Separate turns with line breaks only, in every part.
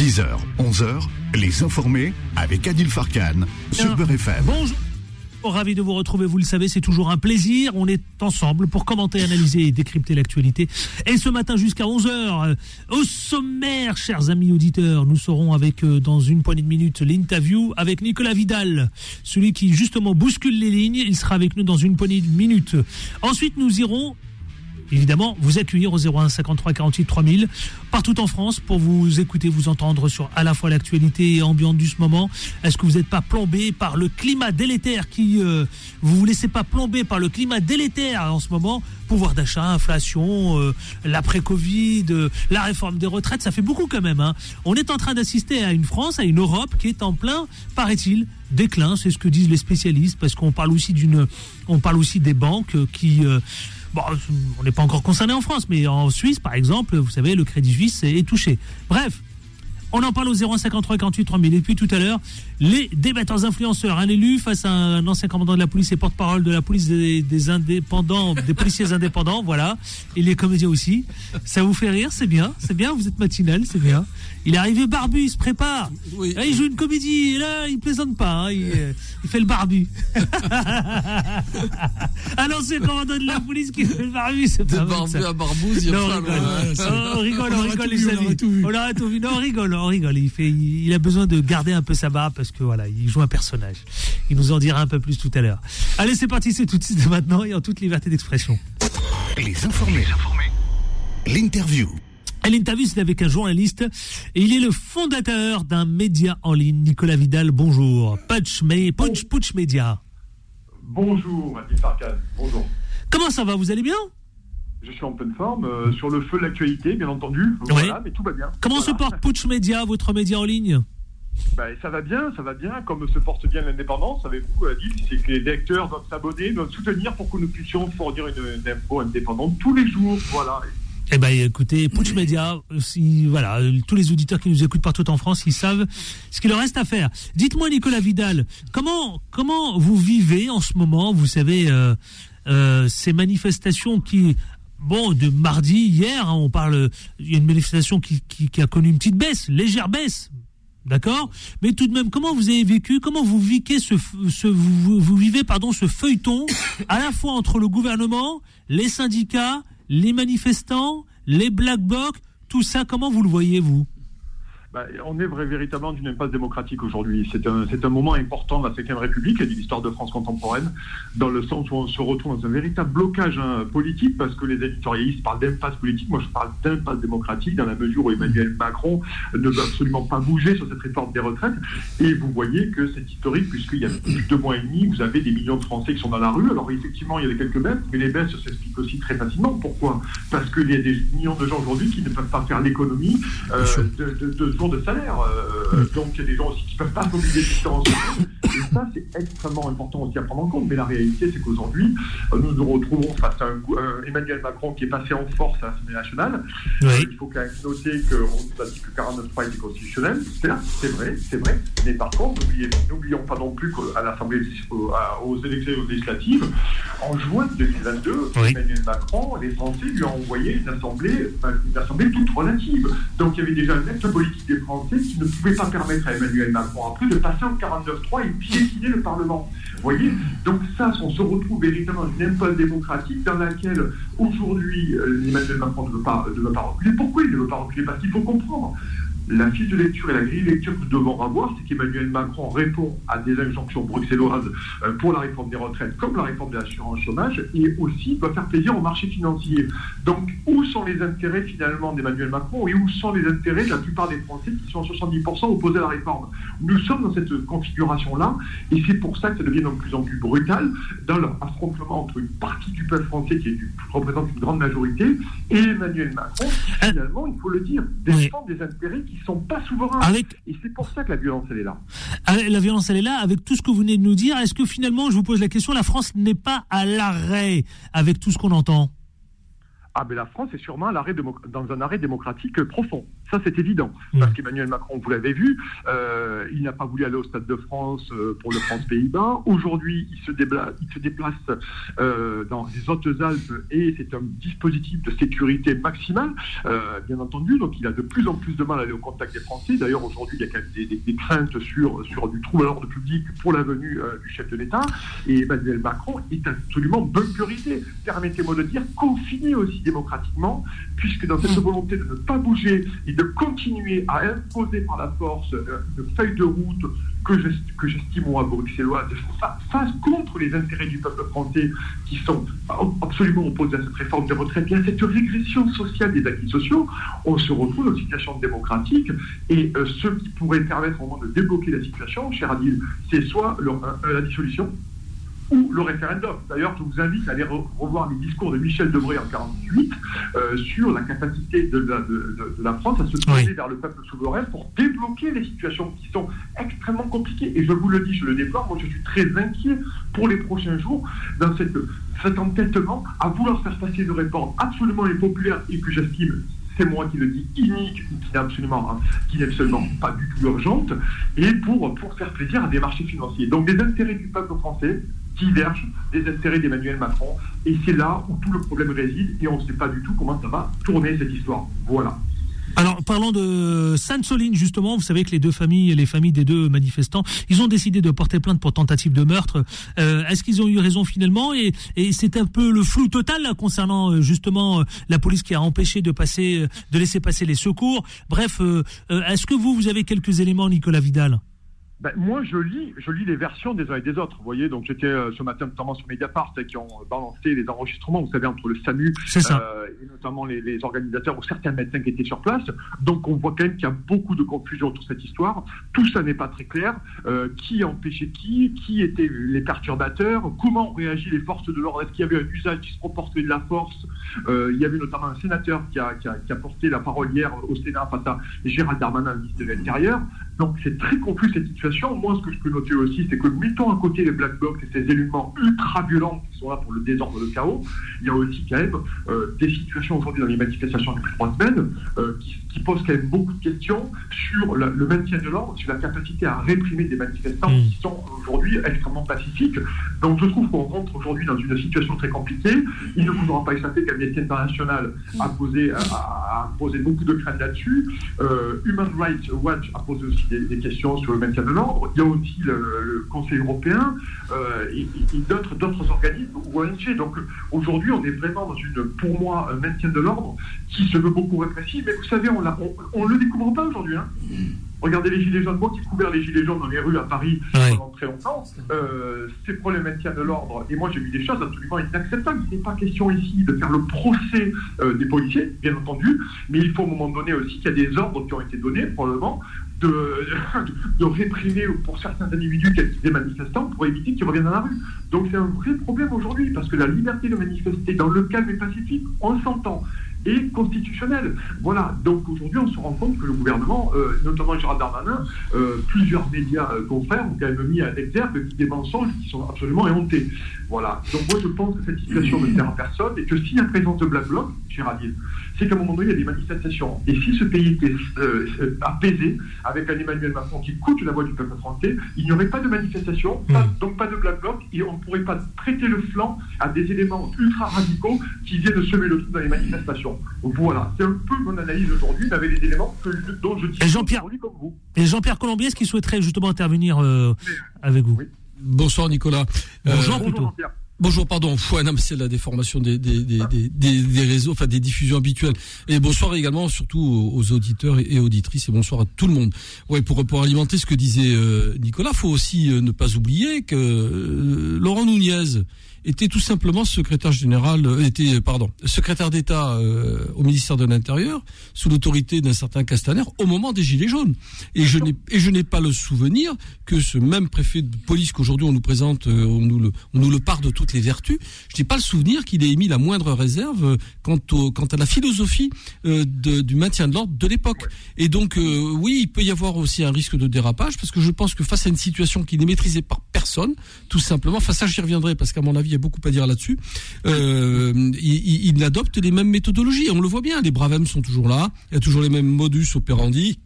10h, 11h, les informés avec Adil Farkan sur Beurre FM.
Bonjour. Ravi de vous retrouver, vous le savez, c'est toujours un plaisir. On est ensemble pour commenter, analyser et décrypter l'actualité. Et ce matin jusqu'à 11h, euh, au sommaire, chers amis auditeurs, nous serons avec, euh, dans une poignée de minutes, l'interview avec Nicolas Vidal, celui qui justement bouscule les lignes. Il sera avec nous dans une poignée de minutes. Ensuite, nous irons évidemment vous accueillir au 01 53 48 3000 partout en France pour vous écouter, vous entendre sur à la fois l'actualité et ambiante du moment. Est-ce que vous n'êtes pas plombé par le climat délétère qui euh, vous vous laissez pas plomber par le climat délétère en ce moment? Pouvoir d'achat, inflation, euh, l'après-Covid, euh, la réforme des retraites, ça fait beaucoup quand même. Hein. On est en train d'assister à une France, à une Europe qui est en plein, paraît-il, déclin. C'est ce que disent les spécialistes parce qu'on parle aussi d'une, on parle aussi des banques qui Bon, on n'est pas encore concerné en France, mais en Suisse, par exemple, vous savez, le crédit suisse est touché. Bref, on en parle au 053 48 3000. Et puis tout à l'heure, les débatteurs influenceurs. Un élu face à un ancien commandant de la police et porte-parole de la police des, indépendants, des policiers indépendants, voilà. Et les comédiens aussi. Ça vous fait rire, c'est bien, c'est bien, vous êtes matinal, c'est bien. Il est arrivé barbu, il se prépare. Là, il joue une comédie, et là, il plaisante pas, hein. il, fait le barbu. un ancien commandant de la police qui fait le barbu, c'est pas
barbu à barbouze, il y a
non, on rigole, on rigole, on rigole, les amis. On l'a tout vu. Non, on rigole, on rigole. Il, fait, il a besoin de garder un peu sa barbe parce que voilà, il joue un personnage. Il nous en dira un peu plus tout à l'heure. Allez, c'est parti, c'est tout de suite maintenant et en toute liberté d'expression.
Les informés. L'interview.
L'interview, c'est avec un journaliste et il est le fondateur d'un média en ligne, Nicolas Vidal. Bonjour. Punch, Punch, Punch Media.
Bonjour, Adil Farkan. Bonjour.
Comment ça va? Vous allez bien?
Je suis en pleine forme, euh, sur le feu de l'actualité, bien entendu. Voilà, mais tout va bien.
Comment se porte Punch Media, votre média en ligne
ben, ça va bien, ça va bien, comme se porte bien l'indépendance, savez-vous, Adil, c'est que les lecteurs doivent s'abonner, doivent soutenir pour que nous puissions fournir une, info indépendante tous les jours, voilà.
Eh ben, écoutez, Punch Media, si, voilà, tous les auditeurs qui nous écoutent partout en France, ils savent ce qu'il leur reste à faire. Dites-moi, Nicolas Vidal, comment, comment vous vivez en ce moment, vous savez, euh, euh, ces manifestations qui, bon, de mardi, hier, hein, on parle, il y a une manifestation qui, a connu une petite baisse, légère baisse, D'accord? Mais tout de même, comment vous avez vécu, comment vous ce, ce vous, vivez pardon, ce feuilleton à la fois entre le gouvernement, les syndicats, les manifestants, les black blocs, tout ça, comment vous le voyez, vous?
Bah, on est vrai, véritablement d'une impasse démocratique aujourd'hui. C'est un, un, moment important de la Ve République et de l'histoire de France contemporaine, dans le sens où on se retrouve dans un véritable blocage hein, politique, parce que les éditorialistes parlent d'impasse politique. Moi, je parle d'impasse démocratique, dans la mesure où Emmanuel Macron ne veut absolument pas bouger sur cette réforme des retraites. Et vous voyez que c'est historique, puisqu'il y a plus de deux mois et demi, vous avez des millions de Français qui sont dans la rue. Alors, effectivement, il y a quelques baisses, mais les baisses s'expliquent aussi très facilement. Pourquoi? Parce qu'il y a des millions de gens aujourd'hui qui ne peuvent pas faire l'économie euh, de, de de salaire. Euh, donc il y a des gens aussi qui ne peuvent pas mobiliser différents Et ça, c'est extrêmement important aussi à prendre en compte. Mais la réalité, c'est qu'aujourd'hui, euh, nous nous retrouvons face à un, Emmanuel Macron qui est passé en force à l'Assemblée nationale. il faut quand même noter qu'on nous a dit que 49.3 était constitutionnel. C'est vrai, c'est vrai. Mais par contre, n'oublions pas non plus qu'à l'Assemblée, aux élections législatives, en juin 2022, Emmanuel Macron, les Français lui ont envoyé une assemblée, une assemblée toute relative. Donc il y avait déjà une acte politique des Français qui ne pouvait pas permettre à Emmanuel Macron après de passer en 49-3 et piétiner le Parlement. Vous voyez Donc ça, on se retrouve véritablement dans une impasse démocratique dans laquelle aujourd'hui euh, Emmanuel Macron ne veut, pas, ne veut pas reculer. Pourquoi il ne veut pas reculer? Parce qu'il faut comprendre la fiche de lecture et la grille de lecture que nous devons avoir, c'est qu'Emmanuel Macron répond à des injonctions bruxelloises euh, pour la réforme des retraites, comme la réforme de l'assurance chômage, et aussi doit faire plaisir au marché financier. Donc, où sont les intérêts finalement d'Emmanuel Macron et où sont les intérêts de la plupart des Français qui sont à 70% opposés à la réforme? Nous sommes dans cette configuration-là, et c'est pour ça que ça devient de plus en plus brutal dans leur affrontement entre une partie du peuple français qui représente une grande majorité et Emmanuel Macron, qui, finalement, il faut le dire, défend des intérêts qui sont pas souverains. Et c'est pour ça que la violence, elle est là.
Ah, la violence, elle est là. Avec tout ce que vous venez de nous dire, est-ce que finalement, je vous pose la question, la France n'est pas à l'arrêt avec tout ce qu'on entend?
Ah, mais la France est sûrement à dans un arrêt démocratique profond. Ça, c'est évident. Mm. Parce qu'Emmanuel Macron, vous l'avez vu, euh, il n'a pas voulu aller au Stade de France euh, pour le France-Pays-Bas. Aujourd'hui, il se déplace, il se déplace euh, dans les Hautes-Alpes et c'est un dispositif de sécurité maximale, bien entendu. Donc, il a de plus en plus de mal à aller au contact des Français. D'ailleurs, aujourd'hui, il y a quand même des, craintes sur, sur du trouble à l'ordre public pour la venue du chef de l'État. Et Emmanuel Macron est absolument bunkerisé. Permettez-moi de dire confiné aussi démocratiquement, puisque dans cette mm. volonté de ne pas bouger et de continuer à imposer par la force euh, une feuille de route que j'estime, moi, bruxelloise, face contre les intérêts du peuple français qui sont absolument opposés à cette réforme des retraites, bien cette régression sociale des acquis sociaux, on se retrouve dans une situation démocratique et euh, ce qui pourrait permettre au moment de débloquer la situation, cher Adil, c'est soit euh, la dissolution, ou le référendum. D'ailleurs, je vous invite à aller revoir les discours de Michel Debré en 1948 euh, sur la capacité de la, France à se tourner vers le peuple souverain pour débloquer les situations qui sont extrêmement compliquées. Et je vous le dis, je le déplore, moi je suis très inquiet pour les prochains jours dans cette, cet entêtement à vouloir faire passer une réforme absolument impopulaire et que j'estime c'est moi qui le dis, inique, qui n'est absolument, hein, qui absolument pas du tout urgente, et pour, pour faire plaisir à des marchés financiers. Donc des intérêts du peuple français, divergent des intérêts d'Emmanuel Macron. Et c'est là où tout le problème réside et on ne sait pas du tout comment ça va tourner cette histoire. Voilà.
Alors, parlant de Sainte-Soline, justement, vous savez que les deux familles, les familles des deux manifestants, ils ont décidé de porter plainte pour tentative de meurtre. Euh, est-ce qu'ils ont eu raison finalement? Et, c'est un peu le flou total là, concernant euh, justement euh, la police qui a empêché de passer, de laisser passer les secours. Bref, est-ce que vous, vous avez quelques éléments, Nicolas Vidal?
Ben, moi, je lis, je lis les versions des uns et des autres. Vous voyez, donc j'étais euh, ce matin notamment sur Mediapart qui ont balancé les enregistrements, vous savez, entre le SAMU euh, et notamment les, les, organisateurs ou certains médecins qui étaient sur place. Donc on voit quand même qu'il y a beaucoup de confusion autour de cette histoire. Tout ça n'est pas très clair. Euh, qui empêchait qui? Qui étaient les perturbateurs? Comment ont réagi les forces de l'ordre? Est-ce qu'il y avait un usage disproportionné de la force? Euh, Il y avait notamment un sénateur qui a, qui, a, qui a, porté la parole hier au Sénat face à Gérald Darmanin, ministre de l'Intérieur. Donc c'est très confus cette situation. Moi, ce que je peux noter aussi, c'est que mettons à côté les black blocs et ces éléments ultra violents sont là pour le désordre, le chaos, il y a aussi quand même euh, des situations aujourd'hui dans les manifestations depuis trois semaines euh, qui, posent quand même beaucoup de questions sur le maintien de l'ordre, sur la capacité à réprimer des manifestants mmh. qui sont aujourd'hui extrêmement pacifiques. Donc je trouve qu'on rentre aujourd'hui dans une situation très compliquée. Il ne faudra pas échapper qu'Amnesty International a posé, a, posé beaucoup de craintes là-dessus. Euh, Human Rights Watch a posé aussi des questions sur le maintien de l'ordre. Il y a aussi le, Conseil européen euh, et, d'autres, organismes ou ONG. Donc aujourd'hui, on est vraiment dans une, pour moi, un maintien de l'ordre qui se veut beaucoup répressif. Mais vous savez, on ne le découvre pas aujourd'hui. Hein. Regardez les gilets jaunes. Moi qui couvert les gilets jaunes dans les rues à Paris pendant très longtemps, euh, c'est pour le maintien de l'ordre. Et moi j'ai vu des choses absolument inacceptables. Il n'est pas question ici de faire le procès euh, des policiers, bien entendu, mais il faut à un moment donné aussi qu'il y a des ordres qui ont été donnés, probablement, de, réprimer pour certains individus des manifestants pour éviter qu'ils reviennent dans la rue. Donc c'est un vrai problème aujourd'hui, parce que la liberté de manifester dans le calme et pacifique, on s'entend et constitutionnelle. Voilà, donc aujourd'hui on se rend compte que le gouvernement, euh, notamment Gérald Darmanin, euh, plusieurs médias euh, confrères ont quand même mis à l'exergue des mensonges qui sont absolument éhontés. Voilà, donc moi je pense que cette situation ne sert à personne et que s'il y a présence de Black Bloc, Gérald, c'est qu'à un moment donné il y a des manifestations. Et si ce pays était apaisé, avec un Emmanuel Macron qui coûte la voix du peuple français, il n'y aurait pas de manifestation, hmm. donc pas de Black Bloc, et on ne pourrait pas prêter le flanc à des éléments ultra radicaux qui viennent semer le trou dans les manifestations. Voilà, c'est un peu mon analyse aujourd'hui avec les éléments dont je dis
et Jean-Pierre, comme vous. Et Jean-Pierre Colombier, est-ce qu'il souhaiterait justement intervenir euh, avec vous?
Bonsoir Nicolas.
Bonjour, euh, plutôt.
Bonjour, pardon. c'est la déformation des, des, des, des, réseaux, enfin des diffusions habituelles. Et bonsoir également, surtout aux auditeurs et auditrices, et bonsoir à tout le monde. Ouais, pour, pour alimenter ce que disait euh, Nicolas, faut aussi ne pas oublier que Laurent Nunez, était tout simplement secrétaire général, euh, était pardon, secrétaire d'État euh, au ministère de l'Intérieur sous l'autorité d'un certain Castaner au moment des Gilets jaunes. Et je n'ai et je n'ai pas le souvenir que ce même préfet de police qu'aujourd'hui on nous présente, euh, on nous le on nous le part de toutes les vertus. Je n'ai pas le souvenir qu'il ait émis la moindre réserve quant au quant à la philosophie de, du maintien de l'ordre de l'époque. Et donc oui, il peut y avoir aussi un risque de dérapage parce que je pense que face à une situation qui n'est maîtrisée par personne, tout simplement, face à j'y reviendrai parce qu'à mon avis il y a beaucoup à dire là-dessus. Euh, il, adopte les mêmes méthodologies. On le voit bien, les Bravem sont toujours là. Il y a toujours les mêmes modus operandi.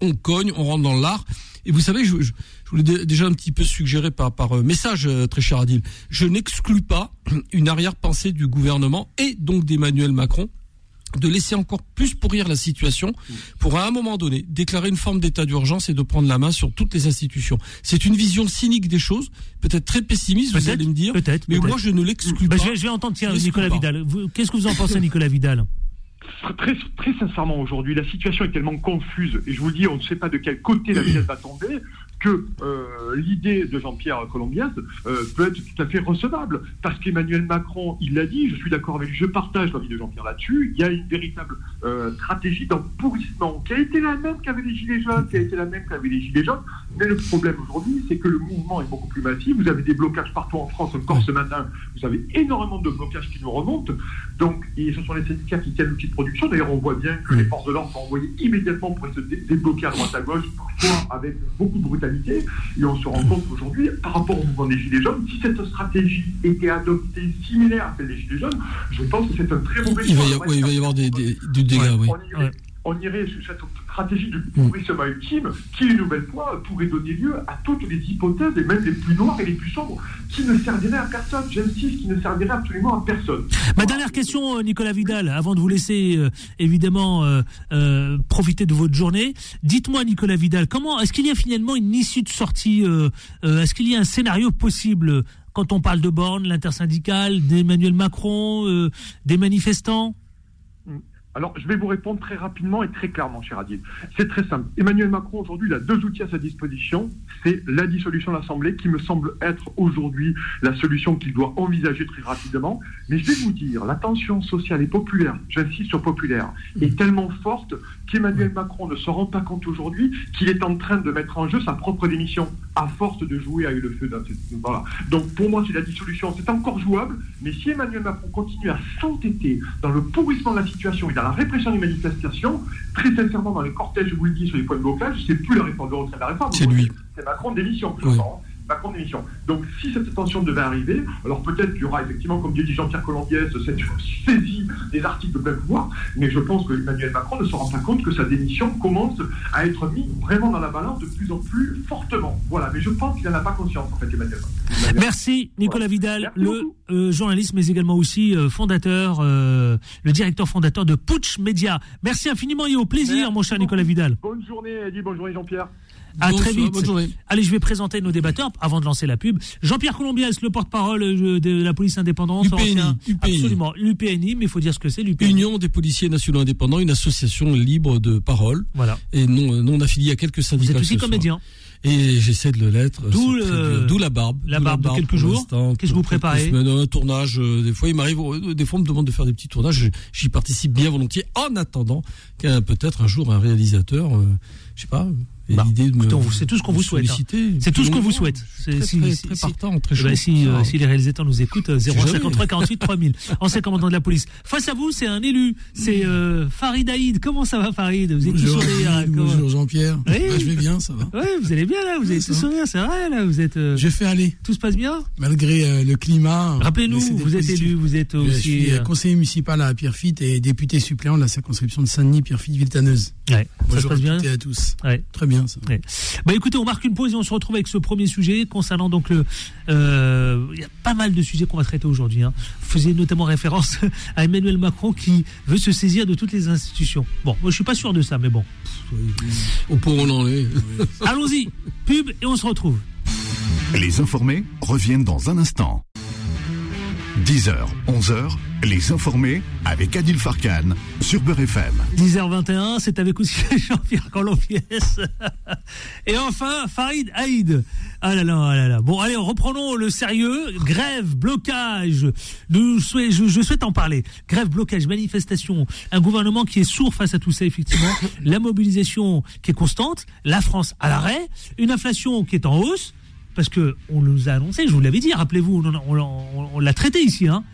On cogne, on rentre dans l'art. Et vous savez, je, je, je vous l'ai déjà un petit peu suggéré par, par euh, message, euh, très cher Adil. Je n'exclus pas une arrière-pensée du gouvernement et donc d'Emmanuel Macron de laisser encore plus pourrir la situation pour à un moment donné déclarer une forme d'état d'urgence et de prendre la main sur toutes les institutions. C'est une vision cynique des choses, peut-être très pessimiste, vous allez me dire,
peut-être,
mais
peut
moi je ne l'exclus
Bah,
pas.
je, vais, je vais entendre tiens, Nicolas
pas.
Vidal. Qu'est-ce que vous en pensez, Nicolas Vidal?
Très, très sincèrement, aujourd'hui, la situation est tellement confuse, et je vous le dis, on ne sait pas de quel côté la pièce va tomber, que euh, l'idée de Jean-Pierre Colombias euh, peut être tout à fait recevable. Parce qu'Emmanuel Macron, il l'a dit, je suis d'accord avec lui, je partage l'avis de Jean-Pierre là-dessus, il y a une véritable euh, stratégie d'empourrissement qui a été la même qu'avec les Gilets jaunes, qui a été la même qu'avec les Gilets jaunes. Mais le problème aujourd'hui, c'est que le mouvement est beaucoup plus massif. Vous avez des blocages partout en France, encore ce matin, vous avez énormément de blocages qui nous remontent. Donc, et ce sont les syndicats qui tiennent l'outil de production. D'ailleurs, on voit bien que les forces de l'ordre sont envoyées immédiatement pour se dé- débloquer à droite à gauche, parfois avec beaucoup de brutalité. Et on se rend compte qu'aujourd'hui, par rapport au mouvement des Gilets jaunes, si cette stratégie était adoptée similaire à celle des Gilets jaunes, je pense que c'est un très mauvais
Il va y, avoir- ouais, il va y avoir des, des, du dégât, oui.
On irait, sur cette stratégie de pourrissement ultime qui, une nouvelle fois, pourrait donner lieu à toutes les hypothèses, et même les plus noires et les plus sombres, qui ne serviraient à personne. J'insiste, qui ne serviraient absolument à personne.
Ma dernière question, euh, Nicolas Vidal, avant de vous laisser euh, évidemment euh, euh, profiter de votre journée. Dites-moi, Nicolas Vidal, comment est-ce qu'il y a finalement une issue de sortie Est-ce qu'il y a un scénario possible quand on parle de Borne, l'intersyndicale, d'Emmanuel Macron, des manifestants?
Alors, je vais vous répondre très rapidement et très clairement, cher Adil. C'est très simple. Emmanuel Macron, aujourd'hui, il a deux outils à sa disposition. C'est la dissolution de l'Assemblée, qui me semble être aujourd'hui la solution qu'il doit envisager très rapidement. Mais je vais vous dire, la tension sociale et populaire, j'insiste sur populaire, est tellement forte qu'Emmanuel Macron ne se rend pas compte aujourd'hui qu'il est en train de mettre en jeu sa propre démission, à force de jouer avec le feu. Voilà. Donc, pour moi, c'est la dissolution. C'est encore jouable, mais si Emmanuel Macron continue à s'entêter dans le pourrissement de la situation et dans la répression des manifestations, très sincèrement, dans les cortèges, je vous le dis, sur les points de blocage, c'est plus la réforme de la réforme.
C'est lui.
C'est Macron démission, plus
Oui.
hein. Macron démission. Donc, si cette tension devait arriver, alors peut-être qu'il y aura effectivement, comme dit Jean-Pierre Colombiès, cette saisie des articles de plein pouvoir, mais je pense que Emmanuel Macron ne se rend pas compte que sa démission commence à être mise vraiment dans la balance de plus en plus fortement. Voilà, mais je pense qu'il n'en a pas conscience, en fait, Emmanuel Macron.
Merci Nicolas Vidal,
Merci
le euh, journaliste, mais également aussi euh, fondateur, euh, le directeur fondateur de Putsch Média. Merci infiniment et au plaisir,
Merci
mon cher
beaucoup.
Nicolas Vidal.
Bonne journée, Eddie, bonne journée, Jean-Pierre.
À très vite.
bonne journée.
Allez, je vais présenter nos débatteurs avant de lancer la pub. Jean-Pierre Colombias, le porte-parole euh, de la police indépendante.
UPNI, UPNI.
Absolument, l'UPNI, mais il faut dire ce que c'est, l'UPNI.
Union des policiers nationaux indépendants, une association libre de parole
Voilà.
et non, non affiliée à quelques
Vous
syndicats.
êtes aussi comédien.
Et j'essaie de le l'être.
D'où le-
la barbe.
la barbe de quelques jours. Qu'est-ce que vous préparez
semaines, Un tournage. euh, des fois, il m'arrive. euh, Des fois, on me demande de faire des petits tournages. J'y participe bien volontiers, en attendant qu'un peut-être un jour un réalisateur, euh, je sais pas,
Bah, c'est tout ce qu'on vous souhaite, hein. C'est tout ce qu'on vous souhaite. C'est-
Très,
si-
très, très partant, très
Eh ben, si, euh,
Ah.
si les réalisateurs nous écoutent, euh, 0153
jamais.
48 3000. Ancien commandant de la police. Face à vous, c'est un élu. C'est euh, Farid Aïd. Comment ça va, Farid? Vous êtes tout
Bonjour,
sourire. hein,
bonjour Jean-Pierre.
Oui.
Ouais, je vais bien, ça va.
Vous allez bien là. Vous avez tout sourire, c'est vrai là. Vous êtes. euh,
Je fais aller,
Tout se passe bien?
malgré euh, le climat.
Rappelez-nous, vous êtes élu, vous êtes
Je suis conseiller municipal à Pierrefitte et député suppléant de la circonscription de Saint-Denis, Pierrefitte-Viltaneuse.
Ouais, ça se
Bonjour
passe
à
bien.
tous. Très bien, ça.
Ouais. Bah écoutez, on marque une pause et on se retrouve avec ce premier sujet concernant donc le. euh, Il y a pas mal de sujets qu'on va traiter aujourd'hui. Hein. Vous faisiez notamment référence à Emmanuel Macron qui veut se saisir de toutes les institutions. Bon, moi je suis pas sûr de ça, mais bon.
Au point où on en est.
Allons-y, pub et on se retrouve.
Les informés reviennent dans un instant. 10h, 11h, les informés avec Adil Farkan sur Beurre FM.
10h21, c'est avec aussi Jean-Pierre Colombiès. Et enfin, Farid Haïd. Ah là là, ah là là. Bon, allez, reprenons le sérieux. Grève, blocage. Je souhaite en parler. Grève, blocage, manifestation. Un gouvernement qui est sourd face à tout ça, effectivement. La mobilisation qui est constante. La France à l'arrêt. Une inflation qui est en hausse. Parce que on nous a annoncé, je vous l'avais dit, rappelez-vous, on, en a- on- on- on l'a traité ici, hein.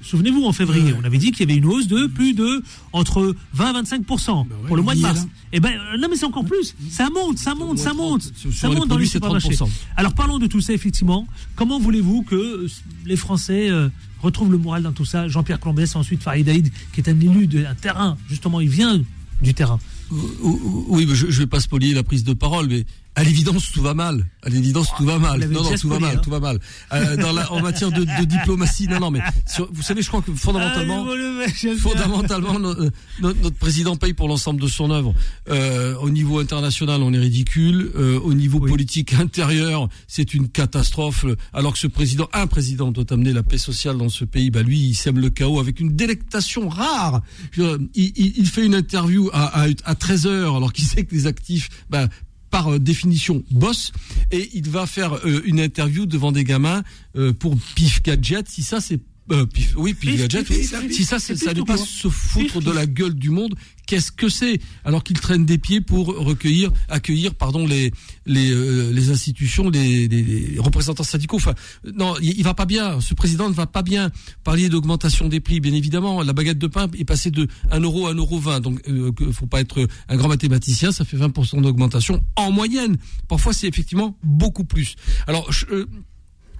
Souvenez-vous, en février, on avait dit qu'il y avait une hausse de plus de entre 20 et 25 pour le mois de mars. Eh ben, euh, non, mais c'est encore plus. Ça monte, ça monte, ça monte. Ça monte dans les supermarchés. Alors, parlons de tout ça, effectivement. Comment voulez-vous que les Français euh, retrouvent le moral dans tout ça? Jean-Pierre Colombès, ensuite Farid Haïd, qui est un élu d'un terrain. Justement, il vient du terrain.
Oui, je ne vais pas spolier la prise de parole, mais à l'évidence, tout va mal. À l'évidence, tout va mal. Non, non, tout va mal, tout va mal. Euh, dans la, en matière de, de, diplomatie, non, non, mais vous savez, je crois que fondamentalement, ah, fondamentalement, notre, président paye pour l'ensemble de son œuvre. Euh, au niveau international, on est ridicule. Euh, au niveau politique intérieur, c'est une catastrophe. Alors que ce président, un président doit amener la paix sociale dans ce pays, bah lui, il sème le chaos avec une délectation rare. il, il, il, fait une interview à, à, à 13 heures, alors qu'il sait que les actifs, bah, par euh, définition boss et il va faire euh, une interview devant des gamins euh, pour pif gadget. Si ça c'est oui, pif gadget. si ça, ça, ça n'est pas se foutre de la gueule du monde, qu'est-ce que c'est? Alors qu'il traîne des pieds pour recueillir, accueillir, pardon, les les, les institutions, les, les, représentants syndicaux. Enfin, non, il, il, va pas bien. Ce président ne va pas bien. Parler d'augmentation des prix, bien évidemment. La baguette de pain est passée de 1 euro à 1 euro 20. Donc, euh, faut pas être un grand mathématicien. Ça fait 20% d'augmentation en moyenne. Parfois, c'est effectivement beaucoup plus. Alors, je,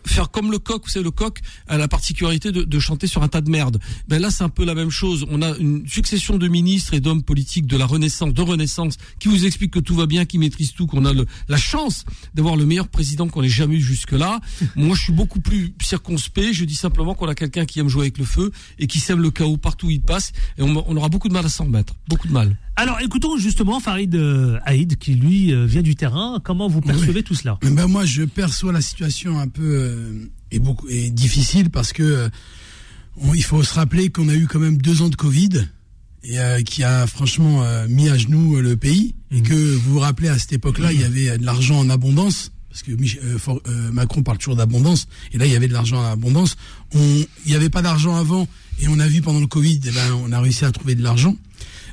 faire comme le coq, vous savez, le coq a la particularité de, de chanter sur un tas de merde. Ben là, c'est un peu la même chose. On a une succession de ministres et d'hommes politiques de la Renaissance, de Renaissance, qui vous expliquent que tout va bien, qui maîtrisent tout, qu'on a le, la chance d'avoir le meilleur président qu'on ait jamais eu jusque-là. Moi, je suis beaucoup plus circonspect. Je dis simplement qu'on a quelqu'un qui aime jouer avec le feu et qui sème le chaos partout où il passe. Et on, on aura beaucoup de mal à s'en remettre. Beaucoup de mal.
Alors, écoutons justement Farid euh, Haïd, qui lui euh, vient du terrain. Comment vous percevez tout cela?
Ben Moi, je perçois la situation un peu euh, et beaucoup et difficile parce que il faut se rappeler qu'on a eu quand même deux ans de Covid et qui a franchement mis à genoux le pays et que vous vous rappelez à cette époque-là, il y avait de l'argent en abondance parce que Macron parle toujours d'abondance et là il y avait de l'argent en abondance. On, il n'y avait pas d'argent avant et on a vu pendant le Covid, eh ben, on a réussi à trouver de l'argent.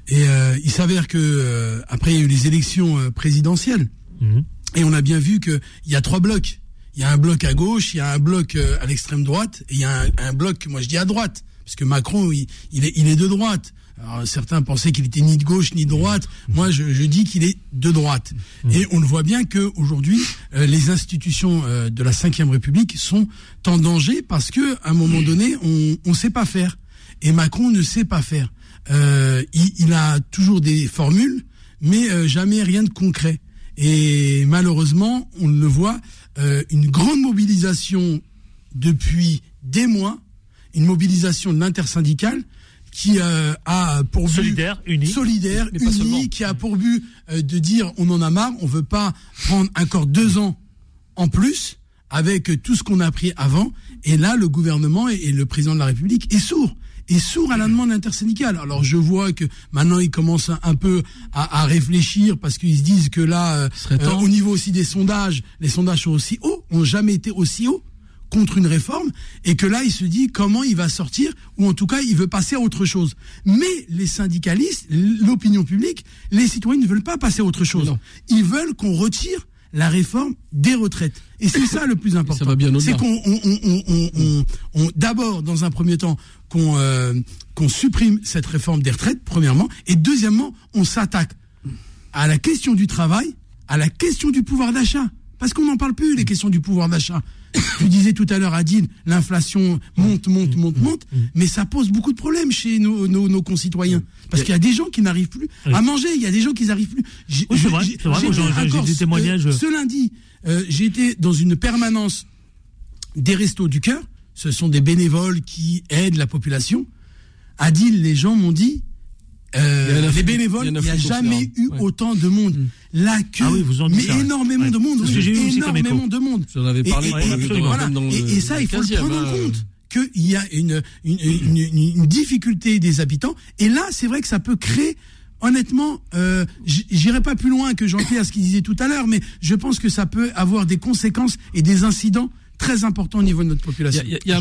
Et euh, il s'avère que euh, après il y a eu les élections euh, présidentielles. Mhm. Et on a bien vu qu'il y a trois blocs. Il y a un bloc à gauche, il y a un bloc à l'extrême droite, et il y a un, bloc, moi je dis à droite, parce que Macron, il, est, de droite. Alors, certains pensaient qu'il était ni de gauche ni de droite. Moi, je, dis qu'il est de droite. Et on le voit bien que aujourd'hui, les institutions de la Ve République sont en danger parce que, à un moment donné, on ne sait pas faire. Et Macron ne sait pas faire. Euh, il, a toujours des formules, mais euh, jamais rien de concret. Et malheureusement, on le voit, euh, une grande mobilisation depuis des mois, une mobilisation de l'intersyndicale qui euh, a pour but
solidaire, uni,
solidaire, uni, qui a pour but de dire on en a marre, on veut pas prendre encore deux ans en plus avec tout ce qu'on a pris avant. Et là, le gouvernement et, et le président de la République est sourd est sourd à la demande intersyndicale. Alors je vois que maintenant ils commencent un peu à, à réfléchir parce qu'ils se disent que là, euh, euh, au niveau aussi des sondages, les sondages sont aussi hauts, ont jamais été aussi hauts contre une réforme et que là il se dit comment il va sortir ou en tout cas il veut passer à autre chose. Mais les syndicalistes, l'opinion publique, les citoyens ne veulent pas passer à autre chose. Ils veulent qu'on retire la réforme des retraites. Et c'est ça le plus important. C'est qu'on on, on, on, on d'abord, dans un premier temps, qu'on euh, qu'on supprime cette réforme des retraites, premièrement, et deuxièmement, on s'attaque à la question du travail, à la question du pouvoir d'achat. Parce qu'on n'en parle plus, les questions du pouvoir d'achat. Tu disais tout à l'heure, Adine, l'inflation monte, monte, monte, monte, mais ça pose beaucoup de problèmes chez nos, nos, nos concitoyens. Parce qu'il y a des gens qui n'arrivent plus à manger, il y a des gens qui n'arrivent plus.
J'ai des témoignages.
Ce, lundi, euh, j'ai été dans une permanence des restos du cœur. Ce sont des bénévoles qui aident la population. Adil, les gens m'ont dit, euh, les bénévoles, il n'y a, jamais eu autant de monde. Mm. La queue, ah mais énormément de monde, énormément de monde.
J'en avais parlé.
Et, et, ça, il faut le prendre en compte qu'il y a une, une, une, une, difficulté des habitants. Et là, c'est vrai que ça peut créer honnêtement, euh, j'irai pas plus loin que Jean-Pierre ce qu'il disait tout à l'heure, mais je pense que ça peut avoir des conséquences et des incidents très important au niveau de notre population.
Il y, a,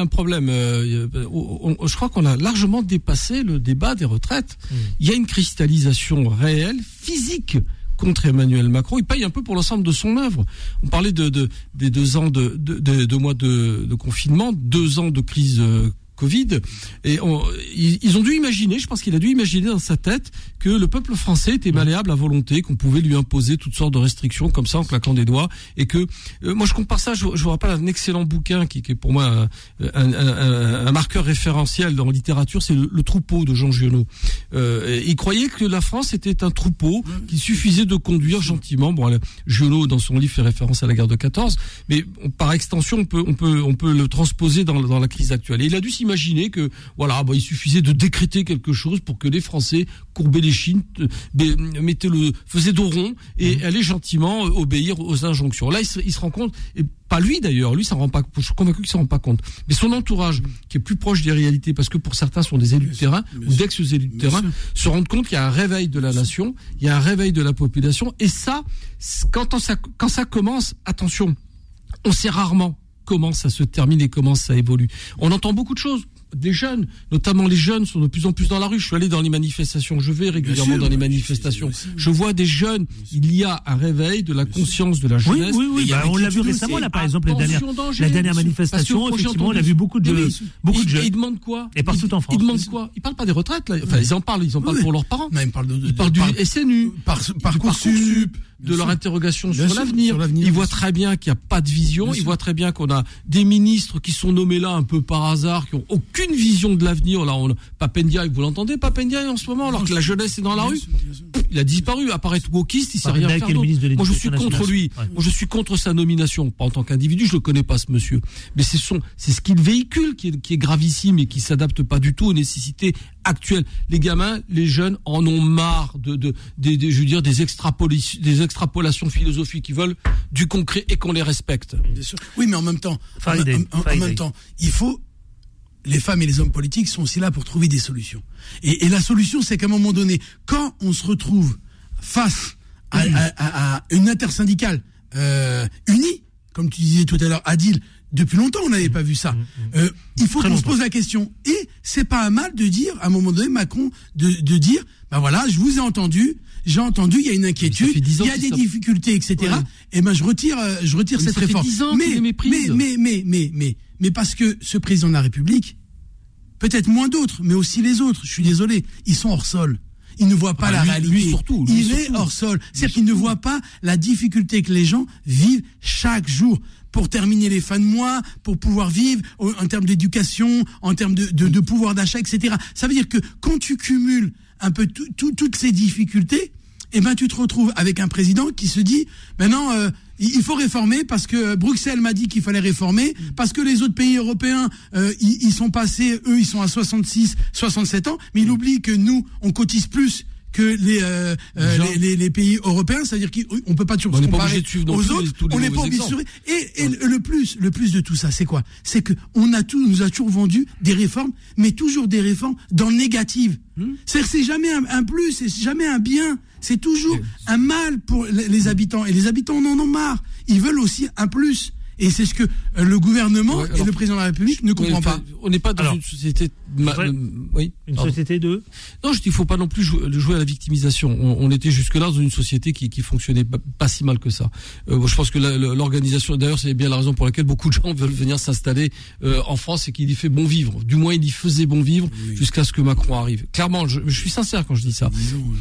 un problème. Euh, je crois qu'on a largement dépassé le débat des retraites. Hmm. Il y a une cristallisation réelle, physique contre Emmanuel Macron. Il paye un peu pour l'ensemble de son œuvre. On parlait de, des deux ans de, de, mois de, confinement, deux ans de crise euh, Covid. Et ils, ont dû imaginer, je pense qu'il a dû imaginer dans sa tête que le peuple français était malléable à volonté, qu'on pouvait lui imposer toutes sortes de restrictions comme ça en claquant des doigts. Et que euh, moi je compare ça, je, je vous rappelle un excellent bouquin qui, qui est pour moi un, un, un, marqueur référentiel dans la littérature, c'est le, troupeau de Jean Giono. Euh, il croyait que la France était un troupeau qu'il suffisait de conduire gentiment. Bon, Giono dans son livre fait référence à la guerre de 14, mais par extension on peut on peut on peut le transposer dans, dans la crise actuelle. Et il a dû s'imaginer que voilà, bon, il suffisait de décréter quelque chose pour que les Français courbaient les chines, mettaient le faisaient dos rond et mmh. allaient gentiment obéir aux injonctions. Là, il se, il se rend compte et pas lui d'ailleurs, lui ça rend pas, je suis convaincu qu'il s'en rend pas compte, mais son entourage qui est plus proche des réalités, parce que pour certains sont des élus de terrain ou d'ex-élus de terrain, se rendent compte qu'il y a un réveil de la nation, il y a un réveil de la population, et ça, quand, ça, quand ça commence, attention, on sait rarement comment ça se termine et comment ça évolue. On entend beaucoup de choses des jeunes, notamment les jeunes, sont de plus en plus dans la rue. Je suis allé dans les manifestations, je vais régulièrement dans les manifestations. Je vois des jeunes. Il y a un réveil de la conscience de la jeunesse.
Oui, oui, oui. Bah, on l'a vu récemment là, par exemple, la dernière, la dernière manifestation. Effectivement, on a vu beaucoup de, beaucoup de jeunes.
Ils demandent quoi
Et partout en France.
Ils demandent quoi Ils parlent pas des retraites là. Enfin, ils en parlent. Ils en parlent pour leurs parents.
ils parlent de,
ils parlent du SNU,
par, parcoursup
de leur interrogation sur l'avenir. Ils voient très bien qu'il n'y a pas de vision. Ils voient très bien qu'on a des ministres qui sont nommés là un peu par hasard, qui ont aucune vision de l'avenir. Là, on, Papendia, vous l'entendez, Papendia en ce moment, alors que la jeunesse est dans la rue. Il a disparu. Apparaît wokiste, il sait rien faire Moi, je suis contre lui. Moi, je suis contre sa nomination. Pas en tant qu'individu, je le connais pas, ce monsieur. Mais c'est son, c'est ce qu'il véhicule qui est, qui est gravissime et qui s'adapte pas du tout aux nécessités actuelles. Les gamins, les jeunes en ont marre de, de, de, je veux dire, des extrapolations, des extrapolations philosophiques. Ils veulent du concret et qu'on les respecte.
Oui, mais en même temps, en, même temps, il faut les femmes et les hommes politiques sont aussi là pour trouver des solutions. Et, la solution, c'est qu'à un moment donné, quand on se retrouve face à, une intersyndicale euh, unie, comme tu disais tout à l'heure, Adil, depuis longtemps, on n'avait pas vu ça. Euh, il faut qu'on se pose la question. Et c'est pas un mal de dire, à un moment donné, Macron, de, de dire, ben voilà, je vous ai entendu, j'ai entendu, il y a une inquiétude, il y a des difficultés, etc. Et ben je retire, euh, je retire cette réforme.
mais,
mais, mais, mais, mais, mais, mais parce que ce président de la République, peut-être moins d'autres, mais aussi les autres, je suis désolé, ils sont hors sol. Ils ne voient pas ah, la réalité.
surtout,
il est hors sol. C'est-à-dire qu'il ne voit pas la difficulté que les gens vivent chaque jour pour terminer les fins de mois, pour pouvoir vivre en termes d'éducation, en termes de, de, de pouvoir d'achat, etc. Ça veut dire que quand tu cumules un peu toutes ces difficultés, eh ben tu te retrouves avec un président qui se dit maintenant euh, il faut réformer parce que Bruxelles m'a dit qu'il fallait réformer parce que les autres pays européens euh, ils, sont passés eux ils sont à 66 67 ans mais il oublie que nous on cotise plus que les, euh, euh les, les, pays européens, c'est-à-dire qu'on peut pas toujours se comparer aux autres, on n'est pas obligé de. Et, et le plus, le plus de tout ça, c'est quoi? C'est que on a tout, nous a toujours vendu des réformes, mais toujours des réformes dans le négatif. C'est-à-dire c'est jamais un, un plus, c'est jamais un bien, c'est toujours un mal pour les habitants. Et les habitants en ont marre. Ils veulent aussi un plus. Et c'est ce que euh, le gouvernement et le président de la République ne comprennent pas.
On n'est pas dans une société
oui. Une société de
Non, je dis il faut pas non plus jouer, à la victimisation. On, était jusque-là dans une société qui, qui fonctionnait pas, si mal que ça. Euh, je pense que l'organisation, d'ailleurs, c'est bien la raison pour laquelle beaucoup de gens veulent venir s'installer euh, en France et qu'il y fait bon vivre. Du moins, il y faisait bon vivre jusqu'à ce que Macron arrive. Clairement, je, je, suis sincère quand je dis ça.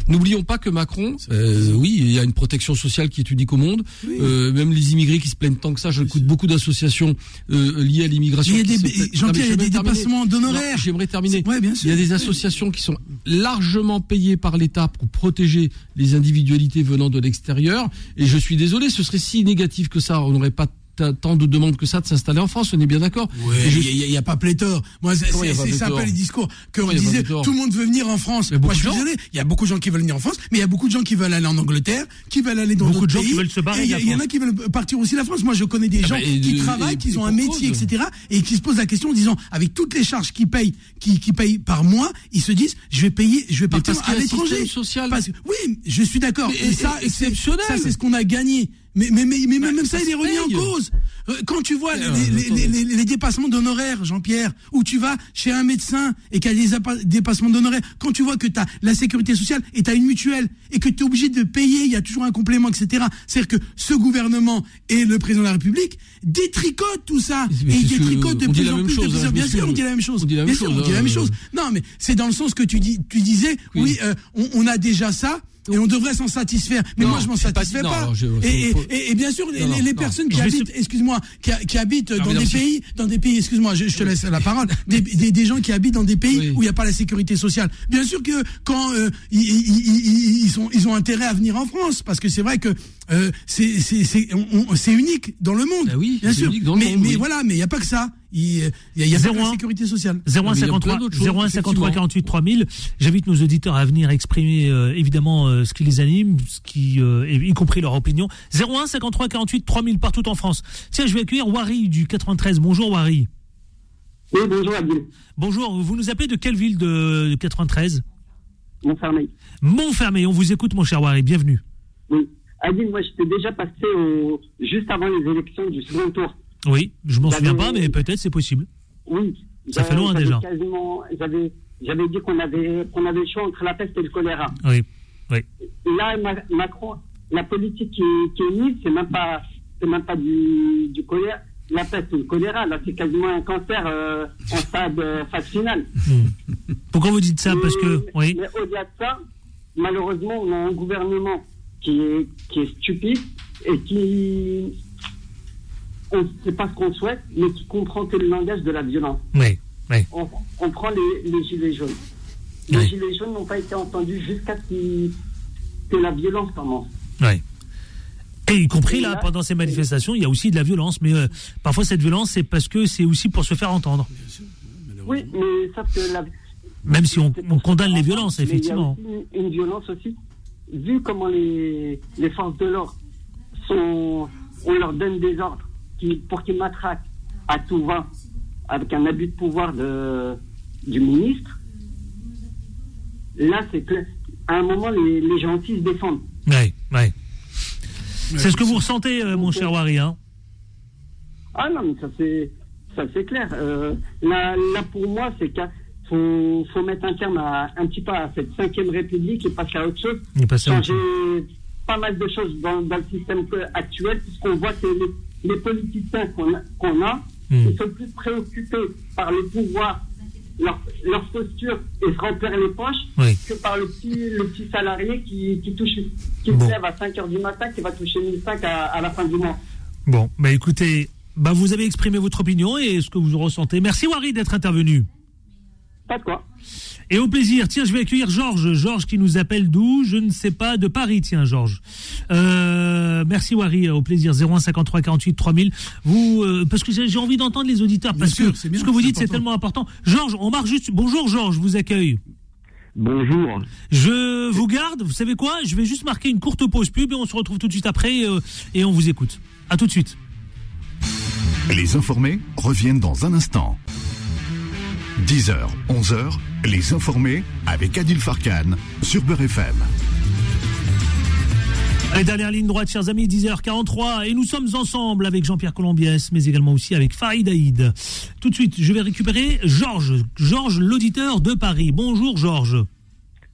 N'oublions pas que Macron, euh, oui, il y a une protection sociale qui est unique au monde. Euh, même les immigrés qui se plaignent tant que ça, je écoute beaucoup d'associations euh, liées à l'immigration.
Il y a des, il y a des dépassements d'honoraires
terminer. Il y a des associations qui sont largement payées par l'État pour protéger les individualités venant de l'extérieur. Et je suis désolé, ce serait si négatif que ça. On n'aurait pas tant de demandes que ça de s'installer en France, on est bien d'accord.
Oui, il n'y a, pas pléthore. Moi, c'est un peu les discours que on disait, tout le monde veut venir en France. Moi, je suis désolé, il y a beaucoup de gens qui veulent venir en France, mais il y a beaucoup de gens qui veulent aller en Angleterre, qui veulent aller dans d'autres pays. Beaucoup de gens qui veulent se barrer. Il y, en a qui veulent partir aussi la France. Moi, je connais des ah gens bah, qui travaillent, qui ont un métier, etc., et qui se posent la question en disant, avec toutes les charges qu'ils payent, qui, payent par mois, ils se disent, je vais payer, je vais partir à l'étranger. Oui, je suis d'accord. Et ça, c'est ce qu'on a gagné. Mais, mais, mais, mais même ça, il est remis en cause. Euh, Quand tu vois les,
Ah,
les-
attendez.
les- les- les dépassements d'honoraires, Jean-Pierre, où tu vas chez un médecin et qu'il y a des dépassements d'honoraires, quand tu vois que tu as la sécurité sociale et tu as une mutuelle et que tu es obligé de payer, il y a toujours un complément, etc. C'est-à-dire que ce gouvernement et le président de la République détricotent tout ça.
Mais
et ils détricotent de plus en
même
plus. de
chose,
plus en-
hein,
bien sûr, on dit la même chose.
On dit la
Bien
même
sûr,
chose,
on dit la même
hein,
chose.
euh.
Non, mais c'est dans le sens que tu, dis, tu disais,
Oui.
oui, euh, on, on a déjà ça. Et on devrait s'en satisfaire. Mais
Non,
moi, je m'en
pas
satisfais
non,
pas.
je-
et, et-
faut-
et- et bien sûr, les,
Non, non,
les- les
non.
personnes qui habitent,
se-
excuse-moi, qui, qui habitent dans des pays, dans des pays, excuse-moi, je, je te laisse la parole, des, des, des gens qui habitent dans des pays
Oui.
où il n'y a pas la sécurité sociale. Bien sûr que quand euh, ils, ils, ils- ils sont, ils ont intérêt à venir en France, parce que c'est vrai que euh, c'est unique dans le monde.
Oui,
bien sûr.
unique dans le
mais
monde,
mais
oui.
voilà, mais il n'y a pas que ça. Il y a, il y a pas que
01.
la sécurité sociale.
01
mais il y a plein
53
d'autres choses,
01 53
effectivement.
48 3000. J'invite nos auditeurs à venir exprimer euh, évidemment euh, ce qui les anime, ce qui euh, y compris leur opinion. 01 53 48 3000 partout en France. Tiens, je vais accueillir Wari du 93. Bonjour Wari.
Oui, bonjour Abdul.
Bonjour, vous nous appelez de quelle ville de, de 93
Montfermeil.
Montfermeil. On vous écoute mon cher Wari, bienvenue.
Oui. Adil, moi j'étais déjà passé au... juste avant les élections du second tour.
Oui, je m'en
J'avais-
souviens pas mais peut-être c'est possible.
Oui.
Ça fait loin,
J'avais
déjà.
J'avais, dit qu'on avait, qu'on avait le choix entre la peste et le choléra.
Oui. Oui.
Là, Ma- Macron, la politique qui est, qui est mise, c'est même pas, c'est même pas du, du choléra. La peste ou le choléra, là, c'est quasiment un cancer euh, en stade euh, phase finale.
Pourquoi vous dites ça? Parce que oui.
Mais au-delà de ça, malheureusement, on a un gouvernement qui est, qui est stupide et qui. Sait pas ce qu'on souhaite, mais qui comprend que le langage de la violence.
Oui. Oui.
On, on prend les, les gilets jaunes. Les
Oui.
gilets jaunes n'ont pas été entendus jusqu'à ce qu'il- que la violence commence.
Oui. Et y compris
Et
là,
là-
pendant ces manifestations, il y a aussi de la violence. Mais euh, parfois, cette violence, c'est parce que c'est aussi pour se faire entendre.
Oui, mais sauf que la.
Même si on,
c'est
condamne les violences,
mais il y a
effectivement.
aussi une, une violence aussi. Vu comment les, les forces de l'ordre sont. On leur donne des ordres pour qu'ils matraquent à tout va avec un abus de pouvoir de, du ministre. Là, c'est que. À un moment, les, les aussi se défendent.
Oui, oui. C'est ce que vous ressentez, euh, mon cher Wari. Hein?
Ah non, mais ça c'est ça c'est clair. Euh, là, là pour moi, c'est qu'il faut, faut mettre un terme à, un petit peu à cette cinquième république et passer à autre chose.
Il est passé à autre
Changer pas mal de choses dans, dans le système actuel, puisqu'on voit que les, les politiciens qu'on a,
Hmm.
ils sont plus préoccupés par le pouvoir, leur, leur posture et se remplir les poches
Oui.
que par le petit, le petit salarié qui, qui touche, qui
Bon.
se lève à 5 heures du matin, qui va toucher 1005 à, à la fin du mois.
Bon, bah écoutez, bah vous avez exprimé votre opinion et ce que vous ressentez. Merci Wari d'être intervenu.
Pas de quoi.
Et au plaisir, tiens, je vais accueillir Georges. Georges qui nous appelle d'où? Je ne sais pas, de Paris, tiens, Georges. Euh, merci Wari, au plaisir. 0153 48 3000. Vous, euh, parce que j'ai envie d'entendre les auditeurs, parce que
bien,
ce que vous dites, c'est tellement important. Georges, on marque juste. Bonjour Georges, je vous accueille.
Bonjour.
Je vous garde, vous savez quoi? Je vais juste marquer une courte pause pub et on se retrouve tout de suite après euh, et on vous écoute. À tout de suite.
Les informés reviennent dans un instant. 10h, 11h, les informés avec Adil Farkan sur Beurre FM.
Allez, dernière ligne droite, chers amis, 10h43. Et nous sommes ensemble avec Jean-Pierre Colombiès, mais également aussi avec Farid Aïd. Tout de suite, je vais récupérer Georges. Georges, l'auditeur de Paris. Bonjour, Georges.